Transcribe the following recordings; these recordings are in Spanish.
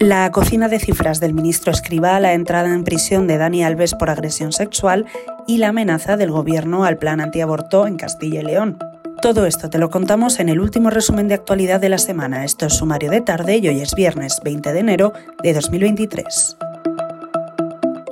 La cocina de cifras del ministro Escribá, la entrada en prisión de Dani Alves por agresión sexual y la amenaza del gobierno al plan antiaborto en Castilla y León. Todo esto te lo contamos en el último resumen de actualidad de la semana. Esto es Sumario de Tarde y hoy es viernes 20 de enero de 2023.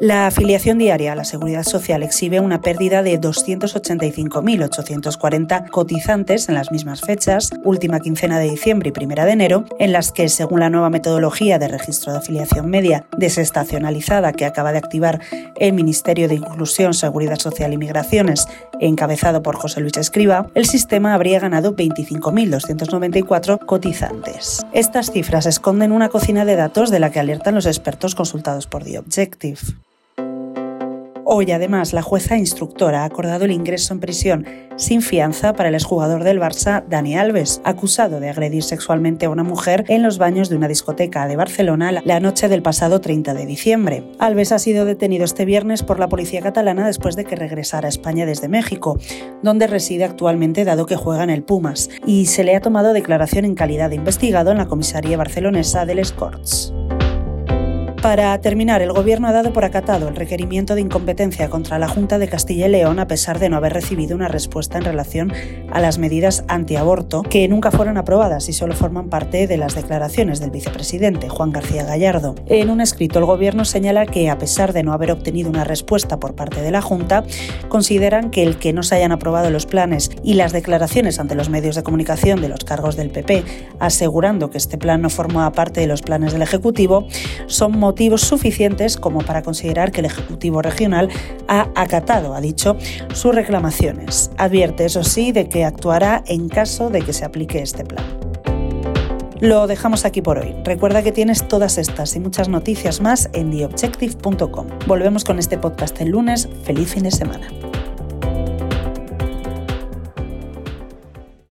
La afiliación diaria a la Seguridad Social exhibe una pérdida de 285.840 cotizantes en las mismas fechas, última quincena de diciembre y primera de enero, en las que, según la nueva metodología de registro de afiliación media desestacionalizada que acaba de activar el Ministerio de Inclusión, Seguridad Social y Migraciones, encabezado por José Luis Escriba, el sistema habría ganado 25.294 cotizantes. Estas cifras esconden una cocina de datos de la que alertan los expertos consultados por The Objective. Hoy, además, la jueza instructora ha acordado el ingreso en prisión sin fianza para el exjugador del Barça, Dani Alves, acusado de agredir sexualmente a una mujer en los baños de una discoteca de Barcelona la noche del pasado 30 de diciembre. Alves ha sido detenido este viernes por la policía catalana después de que regresara a España desde México, donde reside actualmente dado que juega en el Pumas, y se le ha tomado declaración en calidad de investigado en la comisaría barcelonesa del Escorts. Para terminar, el Gobierno ha dado por acatado el requerimiento de incompetencia contra la Junta de Castilla y León a pesar de no haber recibido una respuesta en relación a las medidas antiaborto, que nunca fueron aprobadas y solo forman parte de las declaraciones del vicepresidente, Juan García Gallardo. En un escrito, el Gobierno señala que, a pesar de no haber obtenido una respuesta por parte de la Junta, consideran que el que no se hayan aprobado los planes y las declaraciones ante los medios de comunicación de los cargos del PP, asegurando que este plan no formaba parte de los planes del Ejecutivo, son motivos suficientes como para considerar que el Ejecutivo Regional ha acatado, ha dicho, sus reclamaciones. Advierte, eso sí, de que actuará en caso de que se aplique este plan. Lo dejamos aquí por hoy. Recuerda que tienes todas estas y muchas noticias más en theobjective.com. Volvemos con este podcast el lunes. Feliz fin de semana.